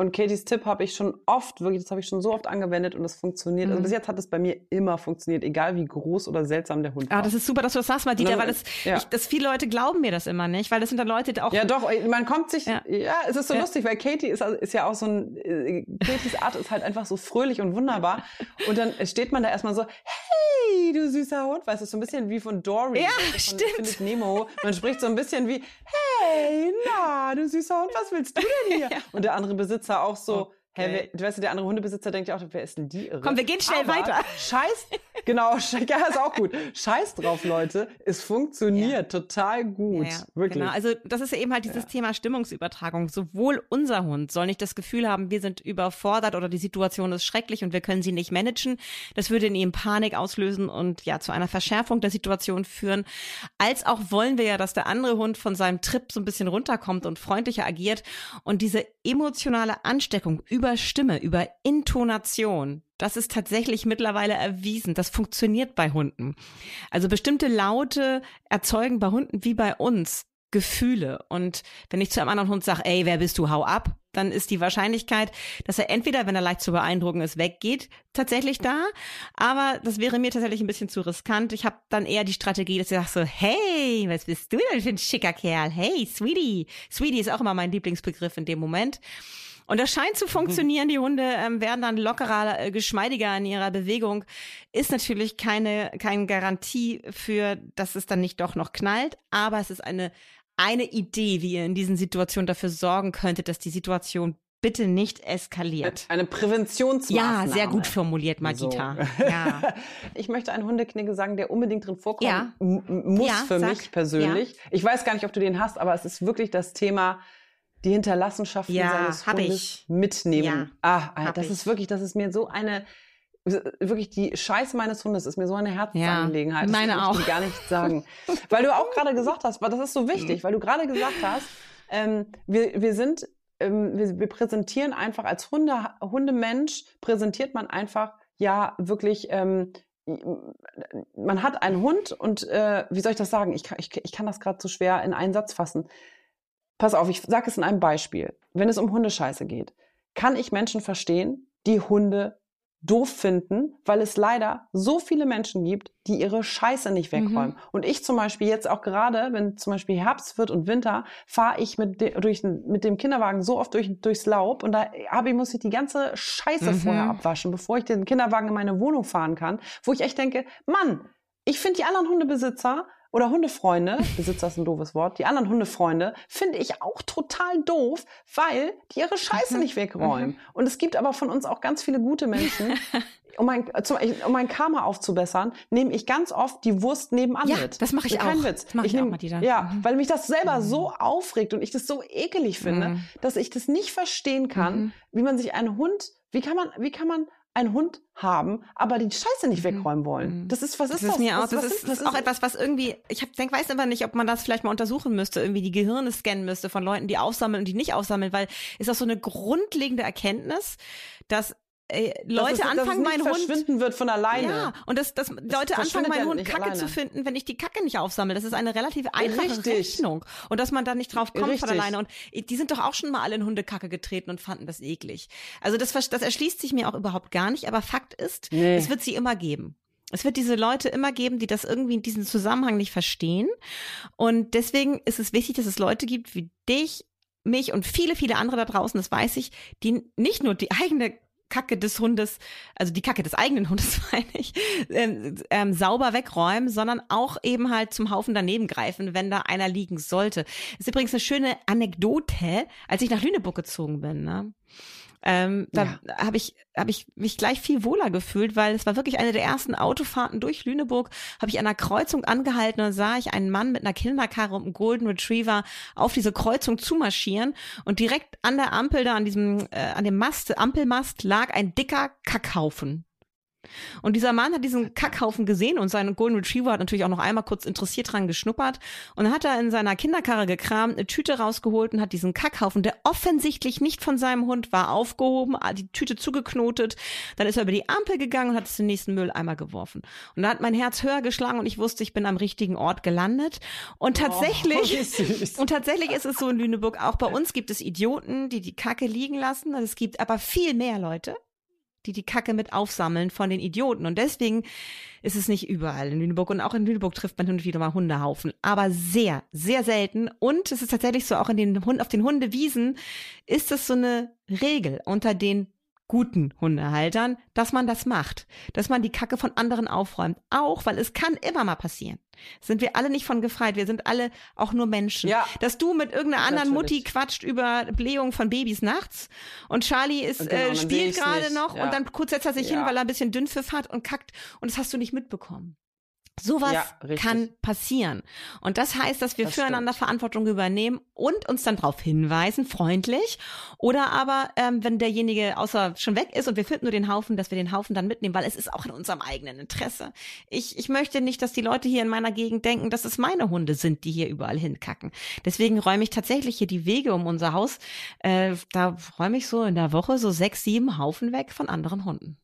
Und Katys Tipp habe ich schon oft, wirklich, das habe ich schon so oft angewendet und es funktioniert. Also mhm. Also bis jetzt hat es bei mir immer funktioniert, egal wie groß oder seltsam der Hund war. Ah, das ist super, dass du das sagst, mal, Dieter, weil das, ja. ich, das viele Leute glauben mir das immer nicht, weil das sind dann Leute, die auch. Ja, doch, man kommt sich, ja, ja es ist so ja. lustig, weil Katie ist, ist ja auch so ein, äh, Katys Art ist halt einfach so fröhlich und wunderbar. Und dann steht man da erstmal so, hey, du süßer Hund, weißt du, so ein bisschen wie von Dory. Ja, von stimmt. Findet Nemo. Man spricht so ein bisschen wie, hey, na, du süßer Hund, was willst du denn hier? Und der andere Besitzer auch so. Hä, du weißt, der andere Hundebesitzer denkt ja auch, wer ist denn die irre? Komm, wir gehen schnell Aber weiter. Scheiß, genau, ja, ist auch gut. Scheiß drauf, Leute. Es funktioniert ja. total gut. Ja, ja. Wirklich. Genau. Also, das ist ja eben halt dieses Thema Stimmungsübertragung. Sowohl unser Hund soll nicht das Gefühl haben, wir sind überfordert oder die Situation ist schrecklich und wir können sie nicht managen. Das würde in ihm Panik auslösen und ja, zu einer Verschärfung der Situation führen. Als auch wollen wir ja, dass der andere Hund von seinem Trip so ein bisschen runterkommt und freundlicher agiert und diese emotionale Ansteckung über Stimme, über Intonation. Das ist tatsächlich mittlerweile erwiesen. Das funktioniert bei Hunden. Also bestimmte Laute erzeugen bei Hunden wie bei uns Gefühle. Und wenn ich zu einem anderen Hund sage, ey, wer bist du, hau ab, dann ist die Wahrscheinlichkeit, dass er entweder, wenn er leicht zu beeindrucken ist, weggeht, tatsächlich da. Aber das wäre mir tatsächlich ein bisschen zu riskant. Ich habe dann eher die Strategie, dass ich sage so, hey, was bist du denn für ein schicker Kerl? Hey, Sweetie. Sweetie ist auch immer mein Lieblingsbegriff in dem Moment. Und das scheint zu funktionieren. Die Hunde ähm, werden dann lockerer, äh, geschmeidiger in ihrer Bewegung. Ist natürlich keine, keine Garantie für, dass es dann nicht doch noch knallt, aber es ist eine, eine Idee, wie ihr in diesen Situationen dafür sorgen könntet, dass die Situation bitte nicht eskaliert. Eine Präventionsmaßnahme. Ja, sehr gut formuliert, Magita. So. Ja. Ich möchte einen Hundeknigge sagen, der unbedingt drin vorkommen ja. muss ja, für sag. mich persönlich. Ich weiß gar nicht, ob du den hast, aber es ist wirklich das Thema die Hinterlassenschaften ja, seines Hundes ich. mitnehmen. Ja, ah, das ich. ist wirklich, das ist mir so eine wirklich die Scheiße meines Hundes ist mir so eine Herzensangelegenheit. Ja, meine das auch. Ich gar nicht sagen. weil du auch gerade gesagt hast, das ist so wichtig, weil du gerade gesagt hast, ähm, wir, wir sind, ähm, wir, wir präsentieren einfach als Hunde, Hundemensch, präsentiert man einfach ja wirklich ähm, man hat einen Hund und äh, wie soll ich das sagen? Ich kann, ich, ich kann das gerade so schwer in einen Satz fassen. Pass auf, ich sage es in einem Beispiel. Wenn es um Hundescheiße geht, kann ich Menschen verstehen, die Hunde doof finden, weil es leider so viele Menschen gibt, die ihre Scheiße nicht wegräumen. Mhm. Und ich zum Beispiel jetzt auch gerade, wenn zum Beispiel Herbst wird und Winter, fahre ich mit, de, durch, mit dem Kinderwagen so oft durch, durchs Laub und da habe ich, muss ich die ganze Scheiße mhm. vorher abwaschen, bevor ich den Kinderwagen in meine Wohnung fahren kann, wo ich echt denke, Mann, ich finde die anderen Hundebesitzer oder Hundefreunde, Besitzer ist ein doofes Wort, die anderen Hundefreunde finde ich auch total doof, weil die ihre Scheiße mhm. nicht wegräumen. Mhm. Und es gibt aber von uns auch ganz viele gute Menschen. um mein, zum, um mein Karma aufzubessern, nehme ich ganz oft die Wurst nebenan ja, mit. das mache ich Kein auch. Witz. Das mach ich, ich nehm, auch, Martina. Ja, mhm. weil mich das selber mhm. so aufregt und ich das so ekelig finde, mhm. dass ich das nicht verstehen kann, mhm. wie man sich einen Hund, wie kann man, wie kann man einen Hund haben, aber die Scheiße nicht mhm. wegräumen wollen. Mhm. Das ist, was ist das? Ist mir auch, das, ist, das ist auch etwas, was irgendwie, ich hab, denk, weiß aber nicht, ob man das vielleicht mal untersuchen müsste, irgendwie die Gehirne scannen müsste von Leuten, die aufsammeln und die nicht aufsammeln, weil ist auch so eine grundlegende Erkenntnis, dass äh, Leute es, anfangen, dass es mein Hund verschwinden wird von alleine. Ja, und dass, dass Leute anfangen, meinen Hund Kacke alleine. zu finden, wenn ich die Kacke nicht aufsammle. Das ist eine relativ einfache Richtig. Rechnung. Und dass man da nicht drauf kommt Richtig. von alleine. Und die sind doch auch schon mal alle in Hundekacke getreten und fanden das eklig. Also das, das erschließt sich mir auch überhaupt gar nicht. Aber Fakt ist, nee. es wird sie immer geben. Es wird diese Leute immer geben, die das irgendwie in diesem Zusammenhang nicht verstehen. Und deswegen ist es wichtig, dass es Leute gibt wie dich, mich und viele, viele andere da draußen, das weiß ich, die nicht nur die eigene Kacke des Hundes, also die Kacke des eigenen Hundes meine ich, ähm, ähm, sauber wegräumen, sondern auch eben halt zum Haufen daneben greifen, wenn da einer liegen sollte. Das ist übrigens eine schöne Anekdote, als ich nach Lüneburg gezogen bin. Ne? Ähm, da ja. habe ich, hab ich mich gleich viel wohler gefühlt, weil es war wirklich eine der ersten Autofahrten durch Lüneburg. Habe ich an einer Kreuzung angehalten und sah ich einen Mann mit einer Kinderkarre und einem Golden Retriever auf diese Kreuzung zumarschieren und direkt an der Ampel da an diesem, äh, an dem Mast, Ampelmast lag ein dicker Kackhaufen. Und dieser Mann hat diesen Kackhaufen gesehen und sein Golden Retriever hat natürlich auch noch einmal kurz interessiert dran geschnuppert. Und dann hat er in seiner Kinderkarre gekramt, eine Tüte rausgeholt und hat diesen Kackhaufen, der offensichtlich nicht von seinem Hund war, aufgehoben, die Tüte zugeknotet. Dann ist er über die Ampel gegangen und hat es in den nächsten Mülleimer geworfen. Und da hat mein Herz höher geschlagen und ich wusste, ich bin am richtigen Ort gelandet. Und oh, tatsächlich, oh, und tatsächlich ist es so in Lüneburg, auch bei uns gibt es Idioten, die die Kacke liegen lassen. Es gibt aber viel mehr Leute, die die Kacke mit aufsammeln von den Idioten. Und deswegen ist es nicht überall in Lüneburg. Und auch in Lüneburg trifft man hin und wieder mal Hundehaufen. Aber sehr, sehr selten. Und es ist tatsächlich so, auch in den Hund, auf den Hundewiesen ist es so eine Regel unter den guten Hundehaltern, dass man das macht, dass man die Kacke von anderen aufräumt, auch weil es kann immer mal passieren. Sind wir alle nicht von gefreit, wir sind alle auch nur Menschen. Ja, dass du mit irgendeiner anderen. Mutti quatscht über Blähung von Babys nachts und Charlie ist genau, äh, spielt gerade noch ja. und dann kurz setzt er sich ja. hin, weil er ein bisschen Dünnpfiff hat und kackt und das hast du nicht mitbekommen. Sowas ja, kann passieren. Und das heißt, dass wir das füreinander stimmt. Verantwortung übernehmen und uns dann darauf hinweisen, freundlich. Oder aber, ähm, wenn derjenige außer schon weg ist und wir finden nur den Haufen, dass wir den Haufen dann mitnehmen, weil es ist auch in unserem eigenen Interesse. Ich, ich möchte nicht, dass die Leute hier in meiner Gegend denken, dass es meine Hunde sind, die hier überall hinkacken. Deswegen räume ich tatsächlich hier die Wege um unser Haus. Äh, da räume ich so in der Woche so sechs, sieben Haufen weg von anderen Hunden.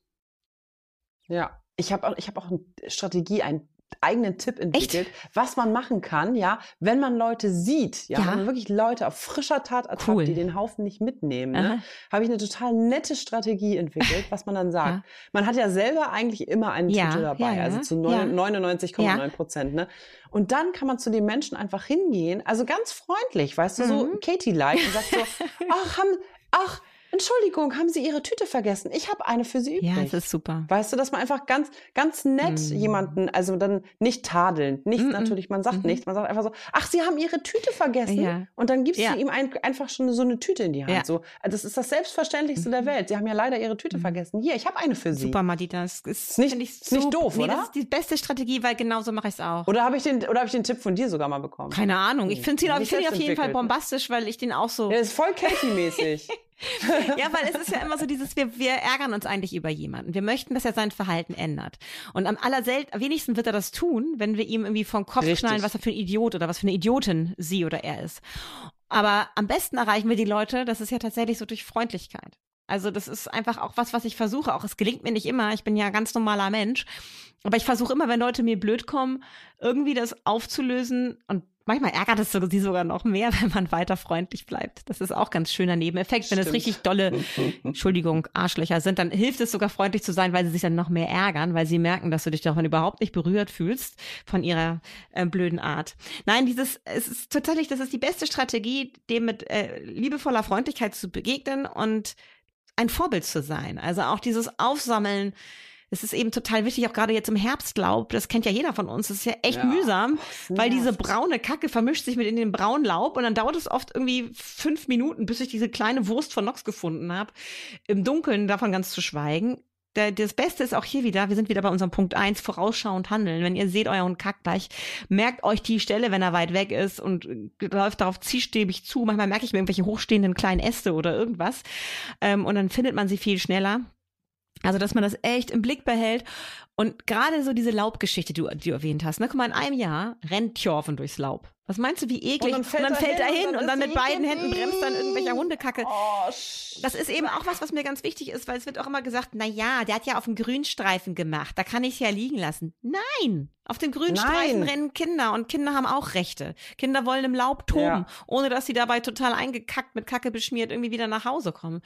Ja, ich habe auch, ich habe auch eine Strategie, ein eigenen Tipp entwickelt, Echt? was man machen kann, ja, wenn man Leute sieht, ja, ja. wenn man wirklich Leute auf frischer Tat ertappt, cool. die den Haufen nicht mitnehmen, ne, habe ich eine total nette Strategie entwickelt, was man dann sagt. Ja. Man hat ja selber eigentlich immer eine ja, Tüte dabei, also zu 99,9 Prozent, ne? Und dann kann man zu den Menschen einfach hingehen, also ganz freundlich, weißt du, mhm. so Katie-like und sagt so, ach, haben, ach, Entschuldigung, haben Sie Ihre Tüte vergessen? Ich habe eine für Sie übrig. Ja, das ist super. Weißt du, dass man einfach ganz, ganz nett mm. jemanden, also dann nicht tadeln, nicht mm -mm. natürlich, man sagt mm nichts, man sagt einfach so, ach, Sie haben Ihre Tüte vergessen. Ja. Und dann gibst ja. du ihm ein, einfach schon so eine Tüte in die Hand. Ja. So, also das ist das Selbstverständlichste der mhm. Welt. Sie haben ja leider Ihre Tüte mhm. vergessen. Hier, ich habe eine für Sie. Super, Madita. Das ist, nicht, ich so, nicht doof, nee, oder? Das ist die beste Strategie, weil genauso mache ich es auch. Oder habe ich den, oder habe ich den Tipp von dir sogar mal bekommen? Keine Ahnung. Ich finde ihn, find auf jeden Fall bombastisch, weil ich den auch so. Der ist voll Katie-mäßig. ja, weil es ist ja immer so dieses, wir, wir ärgern uns eigentlich über jemanden. Wir möchten, dass er sein Verhalten ändert. Und am allerselten, wenigsten wird er das tun, wenn wir ihm irgendwie vom Kopf Richtig. schnallen, was er für ein Idiot oder was für eine Idiotin sie oder er ist. Aber am besten erreichen wir die Leute, das ist ja tatsächlich so durch Freundlichkeit. Also das ist einfach auch was, was ich versuche. Auch es gelingt mir nicht immer. Ich bin ja ein ganz normaler Mensch. Aber ich versuche immer, wenn Leute mir blöd kommen, irgendwie das aufzulösen und Manchmal ärgert es sie sogar noch mehr, wenn man weiter freundlich bleibt. Das ist auch ganz schöner Nebeneffekt. Wenn es richtig dolle, Entschuldigung, Arschlöcher sind, dann hilft es sogar freundlich zu sein, weil sie sich dann noch mehr ärgern, weil sie merken, dass du dich davon überhaupt nicht berührt fühlst von ihrer äh, blöden Art. Nein, dieses, es ist tatsächlich, das ist die beste Strategie, dem mit äh, liebevoller Freundlichkeit zu begegnen und ein Vorbild zu sein. Also auch dieses Aufsammeln es ist eben total wichtig, auch gerade jetzt im Herbstlaub, das kennt ja jeder von uns, das ist ja echt ja, mühsam, weil diese braune Kacke vermischt sich mit in den braunen Laub und dann dauert es oft irgendwie fünf Minuten, bis ich diese kleine Wurst von Nox gefunden habe. Im Dunkeln davon ganz zu schweigen. das Beste ist auch hier wieder, wir sind wieder bei unserem Punkt eins vorausschauend handeln. Wenn ihr seht, euer Hund kackt gleich, merkt euch die Stelle, wenn er weit weg ist und läuft darauf zielstäbig zu. Manchmal merke ich mir irgendwelche hochstehenden kleinen Äste oder irgendwas. Ähm, und dann findet man sie viel schneller. Also, dass man das echt im Blick behält. Und gerade so diese Laubgeschichte, die du, die du erwähnt hast, ne? Guck mal, in einem Jahr rennt Tjorven durchs Laub. Was meinst du, wie eklig? Und dann fällt, und dann fällt er hin und dann, und dann mit beiden Händen bremst dann irgendwelcher Hundekacke. Oh, das ist eben auch was, was mir ganz wichtig ist, weil es wird auch immer gesagt, na ja, der hat ja auf dem Grünstreifen gemacht, da kann ich es ja liegen lassen. Nein! Auf dem Grünstreifen rennen Kinder und Kinder haben auch Rechte. Kinder wollen im Laub toben, ja. ohne dass sie dabei total eingekackt, mit Kacke beschmiert irgendwie wieder nach Hause kommen.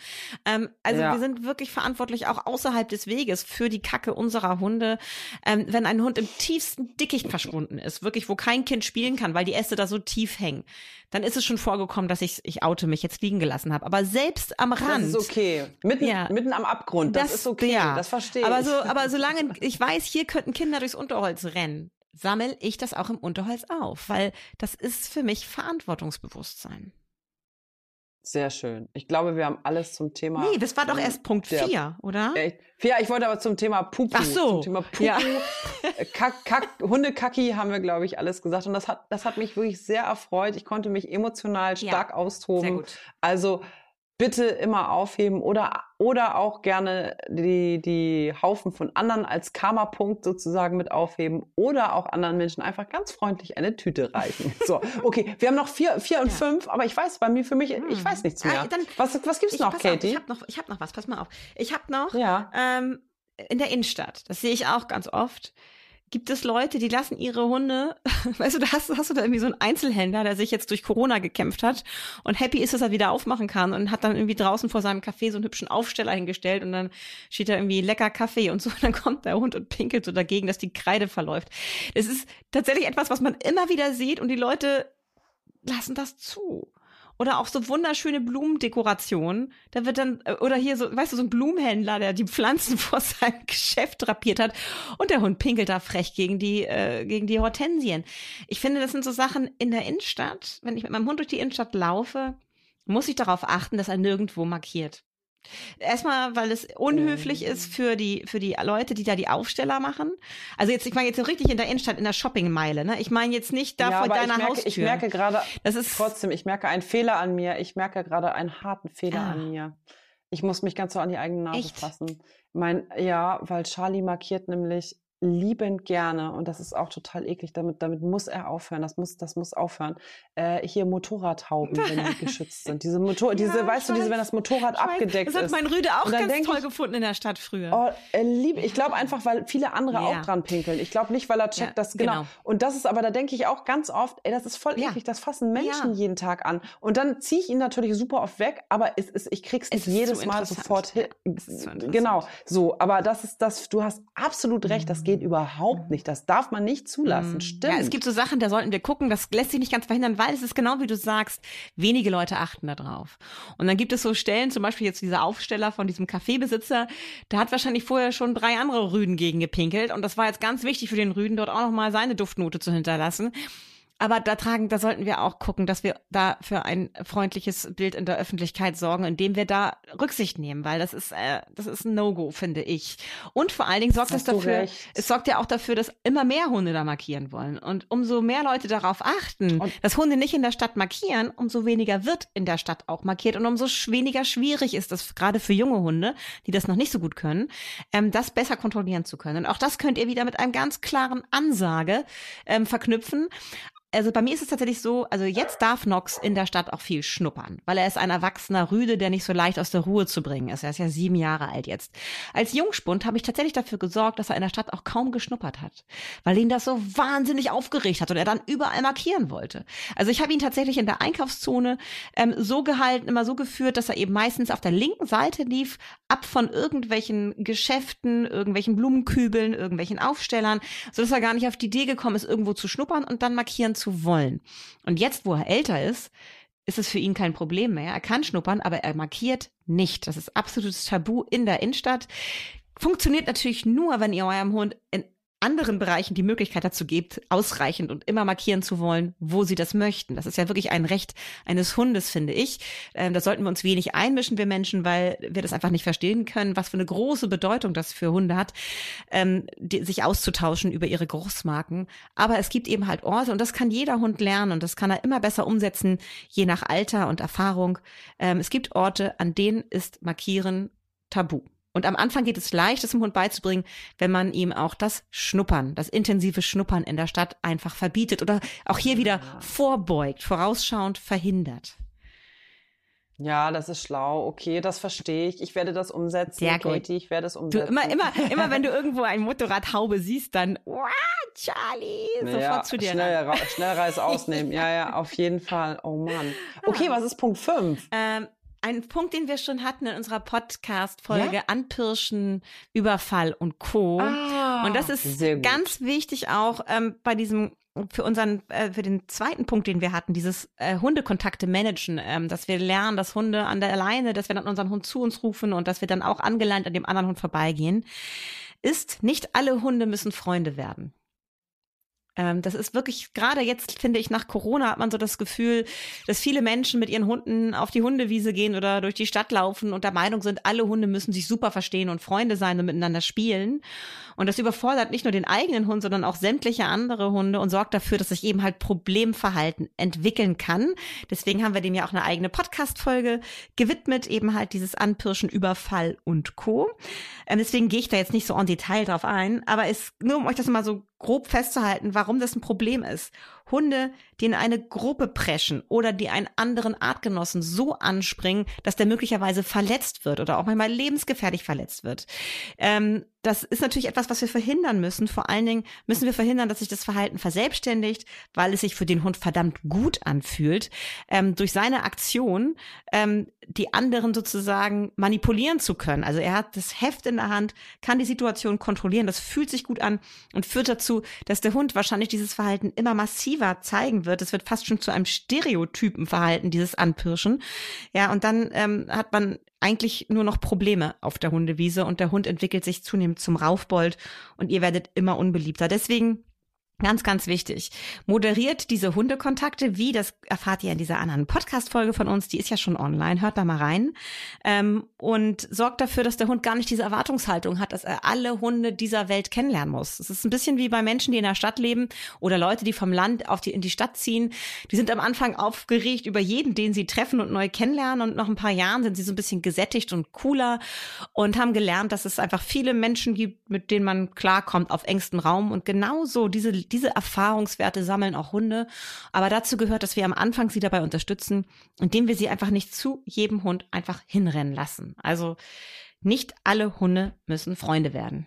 Ähm, also ja. wir sind wirklich verantwortlich auch außerhalb des Weges für die Kacke unserer Hunde Hunde, ähm, wenn ein Hund im tiefsten Dickicht verschwunden ist, wirklich, wo kein Kind spielen kann, weil die Äste da so tief hängen, dann ist es schon vorgekommen, dass ich, ich oute mich jetzt liegen gelassen habe. Aber selbst am Rand. Das ist okay. Mitten, Ja. mitten am Abgrund. Das, Das- ist okay. ja. Das verstehe ich. aber so, aber solange ich weiß, hier könnten Kinder durchs Unterholz rennen, sammel ich das auch im Unterholz auf, weil das ist für mich Verantwortungsbewusstsein. Sehr schön. Ich glaube, wir haben alles zum Thema. Nee, das war doch erst Punkt der- 4, oder? Ja, ich wollte aber zum Thema Pupu. Ach so. Zum Thema Pupu. Ja. äh, Kack, Kack, Hundekacki haben wir, glaube ich, alles gesagt. Und das hat, das hat mich wirklich sehr erfreut. Ich konnte mich emotional Ja, stark austoben. Sehr gut. Also bitte immer aufheben oder, oder auch gerne die, die Haufen von anderen als Karma-Punkt sozusagen mit aufheben oder auch anderen Menschen einfach ganz freundlich eine Tüte reichen. So, okay, wir haben noch vier, vier und Ja. fünf, aber ich weiß, bei mir, für mich, ich Hm. weiß nichts mehr. Ah, dann- was, was gibt's Ich, noch, Katie? Auf, ich habe noch, ich hab noch was, pass mal auf. Ich habe noch ja. ähm, in der Innenstadt, das sehe ich auch ganz oft, gibt es Leute, die lassen ihre Hunde, weißt du, da hast, hast du da irgendwie so einen Einzelhändler, der sich jetzt durch Corona gekämpft hat und happy ist, dass er wieder aufmachen kann und hat dann irgendwie draußen vor seinem Café so einen hübschen Aufsteller hingestellt und dann steht da irgendwie lecker Kaffee und so und dann kommt der Hund und pinkelt so dagegen, dass die Kreide verläuft. Es ist tatsächlich etwas, was man immer wieder sieht und die Leute lassen das zu. Oder auch so wunderschöne Blumendekorationen. Da wird dann, äh, oder hier so, weißt du, so ein Blumenhändler, der die Pflanzen vor seinem Geschäft drapiert hat und der Hund pinkelt da frech gegen die, äh, gegen die Hortensien. Ich finde, das sind so Sachen in der Innenstadt. Wenn ich mit meinem Hund durch die Innenstadt laufe, muss ich darauf achten, dass er nirgendwo markiert. Erstmal, weil es unhöflich ist für die, für die Leute, die da die Aufsteller machen. Also jetzt, ich meine jetzt so richtig in der Innenstadt, in der Shoppingmeile, ne? Ich meine jetzt nicht da ja, vor deiner ich merke, Haustür. Ich merke gerade, das ist trotzdem, ich merke einen Fehler an mir. Ich merke gerade einen harten Fehler Ah. an mir. Ich muss mich ganz so an die eigene Nase Echt? fassen. Mein, ja, weil Charlie markiert nämlich liebend gerne und das ist auch total eklig. Damit, damit muss er aufhören. Das muss, das muss aufhören. Äh, hier Motorradhauben, wenn die geschützt sind. Diese Motor, diese, Ja, weißt du, diese, wenn das Motorrad weiß, abgedeckt Das hat ist. mein Rüde auch ganz toll ich- gefunden in der Stadt früher. Oh, er liebt, ich glaube einfach, weil viele andere Ja. auch dran pinkeln. Ich glaube nicht, weil er checkt, Ja, das genau. genau. Und das ist aber, da denke ich auch ganz oft, ey, das ist voll eklig, das fassen Menschen jeden Tag an. Und dann ziehe ich ihn natürlich super oft weg, aber es ist, ich krieg's Es nicht ist jedes Mal sofort hin. Ist interessant. Genau, so. Aber das ist das, du hast absolut recht, das geht überhaupt nicht. Das darf man nicht zulassen. Stimmt. Mhm. Ja, es gibt so Sachen, da sollten wir gucken, das lässt sich nicht ganz verhindern, weil es ist genau wie du sagst, wenige Leute achten da drauf. Und dann gibt es so Stellen, zum Beispiel jetzt dieser Aufsteller von diesem Kaffeebesitzer, da hat wahrscheinlich vorher schon drei andere Rüden gegen gepinkelt und das war jetzt ganz wichtig für den Rüden, dort auch nochmal seine Duftnote zu hinterlassen. Aber da tragen, da sollten wir auch gucken, dass wir da für ein freundliches Bild in der Öffentlichkeit sorgen, indem wir da Rücksicht nehmen, weil das ist, äh, das ist ein No-Go, finde ich. Und vor allen Dingen sorgt es dafür, recht. es sorgt ja auch dafür, dass immer mehr Hunde da markieren wollen. Und umso mehr Leute darauf achten, Und- dass Hunde nicht in der Stadt markieren, umso weniger wird in der Stadt auch markiert und umso weniger schwierig ist es gerade für junge Hunde, die das noch nicht so gut können, ähm, das besser kontrollieren zu können. Und auch das könnt ihr wieder mit einem ganz klaren Ansage ähm, verknüpfen. Also bei mir ist es tatsächlich so, also jetzt darf Nox in der Stadt auch viel schnuppern, weil er ist ein erwachsener Rüde, der nicht so leicht aus der Ruhe zu bringen ist. Er ist ja sieben Jahre alt jetzt. Als Jungspund habe ich tatsächlich dafür gesorgt, dass er in der Stadt auch kaum geschnuppert hat, weil ihn das so wahnsinnig aufgeregt hat und er dann überall markieren wollte. Also ich habe ihn tatsächlich in der Einkaufszone ähm, so gehalten, immer so geführt, dass er eben meistens auf der linken Seite lief, ab von irgendwelchen Geschäften, irgendwelchen Blumenkübeln, irgendwelchen Aufstellern, sodass er gar nicht auf die Idee gekommen ist, irgendwo zu schnuppern und dann markieren zu wollen. Und jetzt, wo er älter ist, ist es für ihn kein Problem mehr. Er kann schnuppern, aber er markiert nicht. Das ist absolutes Tabu in der Innenstadt. Funktioniert natürlich nur, wenn ihr eurem Hund in anderen Bereichen die Möglichkeit dazu gebt, ausreichend und immer markieren zu wollen, wo sie das möchten. Das ist ja wirklich ein Recht eines Hundes, finde ich. Ähm, da sollten wir uns wenig einmischen, wir Menschen, weil wir das einfach nicht verstehen können, was für eine große Bedeutung das für Hunde hat, ähm, die, sich auszutauschen über ihre Großmarken. Aber es gibt eben halt Orte und das kann jeder Hund lernen und das kann er immer besser umsetzen, je nach Alter und Erfahrung. Ähm, es gibt Orte, an denen ist Markieren tabu. Und am Anfang geht es leicht, es dem Hund beizubringen, wenn man ihm auch das Schnuppern, das intensive Schnuppern in der Stadt einfach verbietet oder auch hier wieder vorbeugt, vorausschauend verhindert. Ja, das ist schlau. Okay, das verstehe ich. Ich werde das umsetzen. Sehr gut. Katie, ich werde es Du umsetzen. immer, immer, immer, wenn du irgendwo ein Motorradhaube siehst, dann, wow, Charlie, sofort ja, zu dir schnell, ran. ra schnell Reis ausnehmen. Ja, ja, auf jeden Fall. Oh Mann. Okay, was ist Punkt 5? Ähm, ein Punkt, den wir schon hatten in unserer Podcast-Folge, ja? Anpirschen, Überfall und Co. Ah, und das ist ganz wichtig auch ähm, bei diesem für unseren, äh, für den zweiten Punkt, den wir hatten, dieses äh, Hundekontakte managen, ähm, dass wir lernen, dass Hunde an der Leine, dass wir dann unseren Hund zu uns rufen und dass wir dann auch angeleint an dem anderen Hund vorbeigehen, ist, nicht alle Hunde müssen Freunde werden. Ähm, das ist wirklich, gerade jetzt finde ich, nach Corona hat man so das Gefühl, dass viele Menschen mit ihren Hunden auf die Hundewiese gehen oder durch die Stadt laufen und der Meinung sind, alle Hunde müssen sich super verstehen und Freunde sein und miteinander spielen. Und das überfordert nicht nur den eigenen Hund, sondern auch sämtliche andere Hunde und sorgt dafür, dass sich eben halt Problemverhalten entwickeln kann. Deswegen haben wir dem ja auch eine eigene Podcast-Folge gewidmet, eben halt dieses Anpirschen, Überfall und Co. Ähm, deswegen gehe ich da jetzt nicht so en Detail drauf ein, aber es, nur um euch das mal so grob festzuhalten, warum das ein Problem ist. Hunde, die in eine Gruppe preschen oder die einen anderen Artgenossen so anspringen, dass der möglicherweise verletzt wird oder auch manchmal lebensgefährlich verletzt wird. Ähm, das ist natürlich etwas, was wir verhindern müssen. Vor allen Dingen müssen wir verhindern, dass sich das Verhalten verselbstständigt, weil es sich für den Hund verdammt gut anfühlt, ähm, durch seine Aktion ähm, die anderen sozusagen manipulieren zu können. Also er hat das Heft in der Hand, kann die Situation kontrollieren, das fühlt sich gut an und führt dazu, dass der Hund wahrscheinlich dieses Verhalten immer massiver zeigen wird. Es wird fast schon zu einem Stereotypenverhalten, dieses Anpirschen. Ja, und dann ähm, hat man eigentlich nur noch Probleme auf der Hundewiese und der Hund entwickelt sich zunehmend zum Raufbold und ihr werdet immer unbeliebter. Deswegen Ganz, ganz wichtig. Moderiert diese Hundekontakte, wie, das erfahrt ihr in dieser anderen Podcast-Folge von uns, die ist ja schon online, hört da mal rein. Ähm, und sorgt dafür, dass der Hund gar nicht diese Erwartungshaltung hat, dass er alle Hunde dieser Welt kennenlernen muss. Es ist ein bisschen wie bei Menschen, die in der Stadt leben oder Leute, die vom Land auf die, in die Stadt ziehen. Die sind am Anfang aufgeregt über jeden, den sie treffen und neu kennenlernen und nach ein paar Jahren sind sie so ein bisschen gesättigt und cooler und haben gelernt, dass es einfach viele Menschen gibt, mit denen man klarkommt auf engstem Raum und genauso diese diese Erfahrungswerte sammeln auch Hunde. Aber dazu gehört, dass wir am Anfang sie dabei unterstützen, indem wir sie einfach nicht zu jedem Hund einfach hinrennen lassen. Also nicht alle Hunde müssen Freunde werden.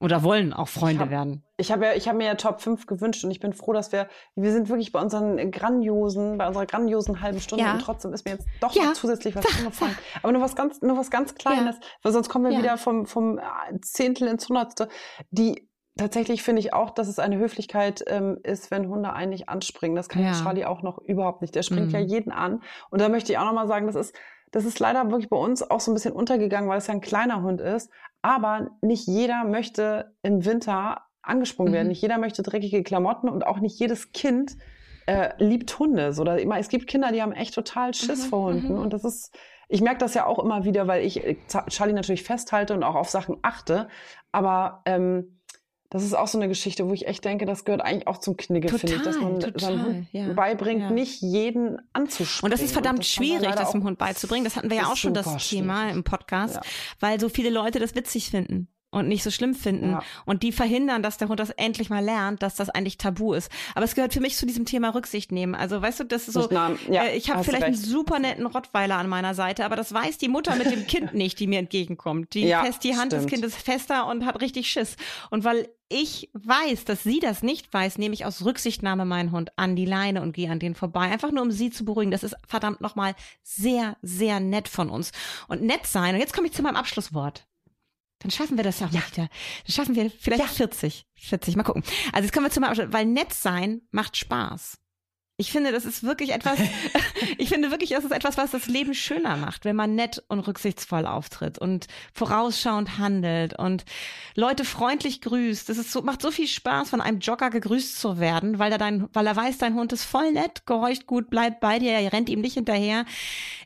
Oder wollen auch Freunde ich hab, werden. Ich habe ja, ich habe mir ja Top 5 gewünscht und ich bin froh, dass wir, wir sind wirklich bei unseren grandiosen, bei unserer grandiosen halben Stunde ja. und trotzdem ist mir jetzt doch ja. noch zusätzlich was eingefallen. Aber nur was ganz, nur was ganz Kleines, ja. weil sonst kommen wir wieder vom, vom Zehntel ins Hundertste. Die Tatsächlich finde ich auch, dass es eine Höflichkeit ähm, ist, wenn Hunde eigentlich anspringen. Das kann ja. Charlie auch noch überhaupt nicht. Der springt mhm. ja jeden an. Und da möchte ich auch nochmal sagen, das ist, das ist leider wirklich bei uns auch so ein bisschen untergegangen, weil es ja ein kleiner Hund ist. Aber nicht jeder möchte im Winter angesprungen mhm. werden. Nicht jeder möchte dreckige Klamotten und auch nicht jedes Kind äh, liebt Hunde. So, da, es gibt Kinder, die haben echt total Schiss mhm. vor Hunden. Mhm. Und das ist, ich merke das ja auch immer wieder, weil ich äh, Charlie natürlich festhalte und auch auf Sachen achte. Aber ähm, das ist auch so eine Geschichte, wo ich echt denke, das gehört eigentlich auch zum Knigge, finde ich, dass man total, seinem Hund ja, beibringt, ja. nicht jeden anzusprechen. Und das ist verdammt das schwierig, das dem Hund beizubringen. Das hatten wir ja auch schon das Thema im Podcast, ja. weil so viele Leute das witzig finden und nicht so schlimm finden. Ja. Und die verhindern, dass der Hund das endlich mal lernt, dass das eigentlich tabu ist. Aber es gehört für mich zu diesem Thema Rücksicht nehmen. Also weißt du, das ist so, ja, äh, ich habe vielleicht einen super netten Rottweiler an meiner Seite, aber das weiß die Mutter mit dem Kind nicht, die mir entgegenkommt. Die ja, fest die Hand stimmt. des Kindes fester und hat richtig Schiss. Und weil ich weiß, dass sie das nicht weiß, nehme ich aus Rücksichtnahme meinen Hund an die Leine und gehe an den vorbei. Einfach nur, um sie zu beruhigen. Das ist verdammt nochmal sehr, sehr nett von uns. Und nett sein. Und jetzt komme ich zu meinem Abschlusswort. Dann schaffen wir das ja auch ja. nicht. Dann schaffen wir vielleicht ja. 40. 40, mal gucken. Also jetzt kommen wir zum Abschluss, weil nett sein macht Spaß. Ich finde, das ist wirklich etwas, ich finde wirklich, das ist etwas, was das Leben schöner macht, wenn man nett und rücksichtsvoll auftritt und vorausschauend handelt und Leute freundlich grüßt. Das ist so, macht so viel Spaß, von einem Jogger gegrüßt zu werden, weil er dein, weil er weiß, dein Hund ist voll nett, gehorcht gut, bleibt bei dir, er rennt ihm nicht hinterher.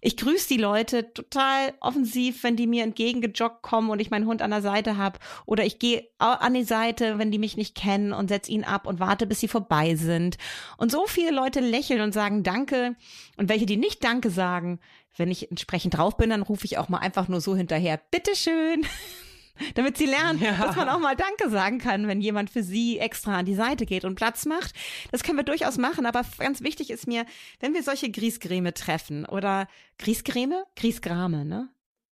Ich grüße die Leute total offensiv, wenn die mir entgegengejoggt kommen und ich meinen Hund an der Seite habe. Oder ich gehe an die Seite, wenn die mich nicht kennen und setze ihn ab und warte, bis sie vorbei sind. Und so viele Leute Leute lächeln und sagen Danke. Und welche, die nicht Danke sagen, wenn ich entsprechend drauf bin, dann rufe ich auch mal einfach nur so hinterher, bitteschön. Damit sie lernen, ja. dass man auch mal Danke sagen kann, wenn jemand für sie extra an die Seite geht und Platz macht. Das können wir durchaus machen, aber ganz wichtig ist mir, wenn wir solche Griesgräme treffen oder Griesgräme? Griesgrame, ne?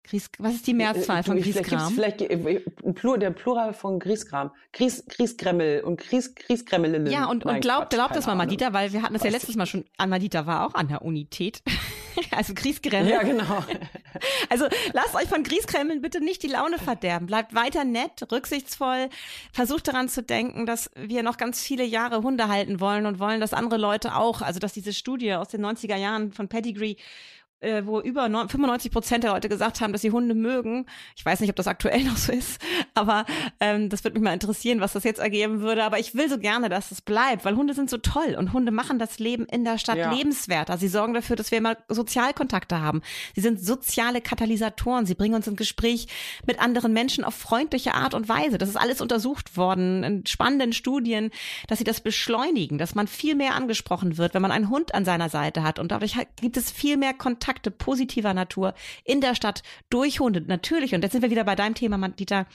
Gries, was ist die Mehrzahl von Grieskram? Vielleicht, vielleicht der Plural von Grieskram. Gries, Griesgremmel und Gries, Griesgremmelinnen. Ja, und, und glaubt, glaubt das mal, Madita, weil wir hatten das ja letztes Mal schon, Madita war auch an der Unität. also Grießkreml. Ja, genau. Also lasst euch von Grießkreml bitte nicht die Laune verderben. Bleibt weiter nett, rücksichtsvoll. Versucht daran zu denken, dass wir noch ganz viele Jahre Hunde halten wollen und wollen, dass andere Leute auch, also dass diese Studie aus den 90er Jahren von Pedigree äh, wo über 95 Prozent der Leute gesagt haben, dass sie Hunde mögen. Ich weiß nicht, ob das aktuell noch so ist, aber ähm, das würde mich mal interessieren, was das jetzt ergeben würde. Aber ich will so gerne, dass es bleibt, weil Hunde sind so toll und Hunde machen das Leben in der Stadt Ja. lebenswerter. Sie sorgen dafür, dass wir immer Sozialkontakte haben. Sie sind soziale Katalysatoren. Sie bringen uns ins Gespräch mit anderen Menschen auf freundliche Art und Weise. Das ist alles untersucht worden in spannenden Studien, dass sie das beschleunigen, dass man viel mehr angesprochen wird, wenn man einen Hund an seiner Seite hat. Und dadurch gibt es viel mehr Kontakte positiver Natur in der Stadt durch Hunde. Natürlich. Und jetzt sind wir wieder bei deinem Thema, Dieter.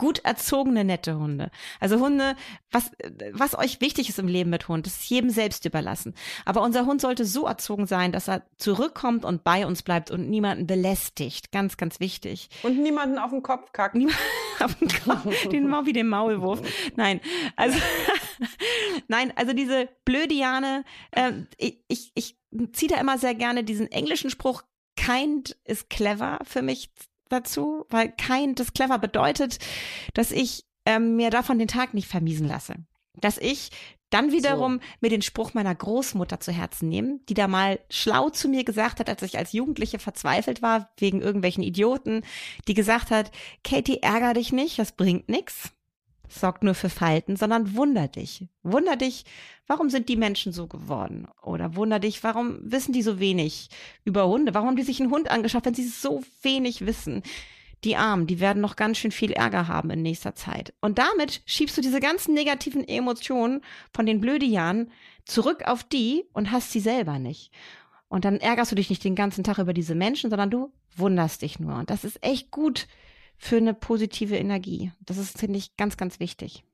Gut erzogene, nette Hunde. Also Hunde, was, was euch wichtig ist im Leben mit Hund, das ist jedem selbst überlassen. Aber unser Hund sollte so erzogen sein, dass er zurückkommt und bei uns bleibt und niemanden belästigt. Ganz, ganz wichtig. Und niemanden auf den Kopf kackt. Niemand auf den Kopf, den Mau wie den Maulwurf. Nein, also nein, also diese Blödiane, ich, ich, ich ziehe da immer sehr gerne diesen englischen Spruch, kind is clever für mich dazu, weil kind is clever bedeutet, dass ich ähm, mir davon den Tag nicht vermiesen lasse. Dass ich dann wiederum mir den Spruch meiner Großmutter zu Herzen nehme, die da mal schlau zu mir gesagt hat, als ich als Jugendliche verzweifelt war wegen irgendwelchen Idioten, die gesagt hat, Katie, ärger dich nicht, das bringt nix, sorgt nur für Falten, sondern wunder dich. Wunder dich, warum sind die Menschen so geworden? Oder wunder dich, warum wissen die so wenig über Hunde? Warum haben die sich einen Hund angeschafft, wenn sie so wenig wissen? Die Armen, die werden noch ganz schön viel Ärger haben in nächster Zeit. Und damit schiebst du diese ganzen negativen Emotionen von den Blödianen zurück auf die und hast sie selber nicht. Und dann ärgerst du dich nicht den ganzen Tag über diese Menschen, sondern du wunderst dich nur. Und das ist echt gut für eine positive Energie. Das ist, finde ich, ganz, ganz wichtig.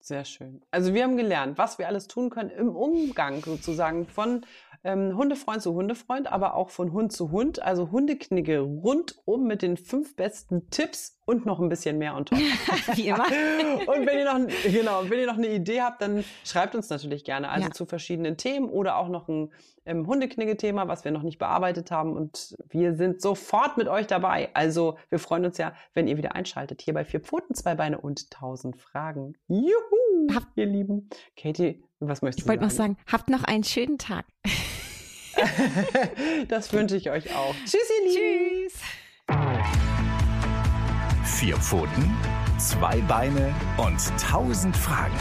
Sehr schön. Also wir haben gelernt, was wir alles tun können im Umgang sozusagen von ähm, Hundefreund zu Hundefreund, aber auch von Hund zu Hund. Also Hundeknigge rundum mit den fünf besten Tipps und noch ein bisschen mehr on top. Wie immer. und wenn ihr noch, genau, wenn ihr noch eine Idee habt, dann schreibt uns natürlich gerne. Also Ja. zu verschiedenen Themen oder auch noch ein ähm, Hundeknigge-Thema, was wir noch nicht bearbeitet haben. Und wir sind sofort mit euch dabei. Also wir freuen uns ja, wenn ihr wieder einschaltet. Hier bei Vier Pfoten, zwei Beine und tausend Fragen. Juhu, Hab- ihr Lieben. Katie, was möchtest Ich du wollte noch sagen? sagen, habt noch einen schönen Tag. das wünsche ich euch auch. Tschüss, ihr Lieben. Tschüss. Vier Pfoten, zwei Beine und tausend Fragen.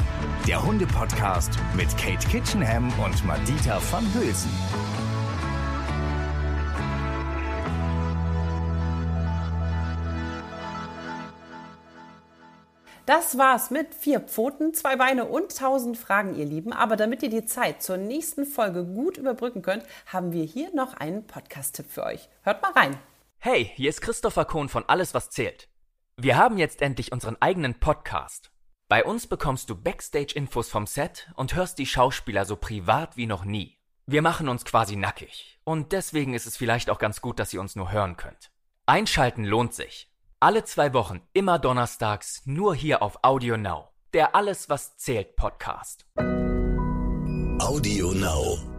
Der Hunde-Podcast mit Kate Kitchenham und Madita van Hülsen. Das war's mit vier Pfoten, zwei Beine und tausend Fragen, ihr Lieben. Aber damit ihr die Zeit zur nächsten Folge gut überbrücken könnt, haben wir hier noch einen Podcast-Tipp für euch. Hört mal rein. Hey, hier ist Christopher Kohn von Alles, was zählt. Wir haben jetzt endlich unseren eigenen Podcast. Bei uns bekommst du Backstage-Infos vom Set und hörst die Schauspieler so privat wie noch nie. Wir machen uns quasi nackig. Und deswegen ist es vielleicht auch ganz gut, dass ihr uns nur hören könnt. Einschalten lohnt sich. Alle zwei Wochen, immer donnerstags, nur hier auf Audio Now. Der Alles, was zählt Podcast. Audio Now.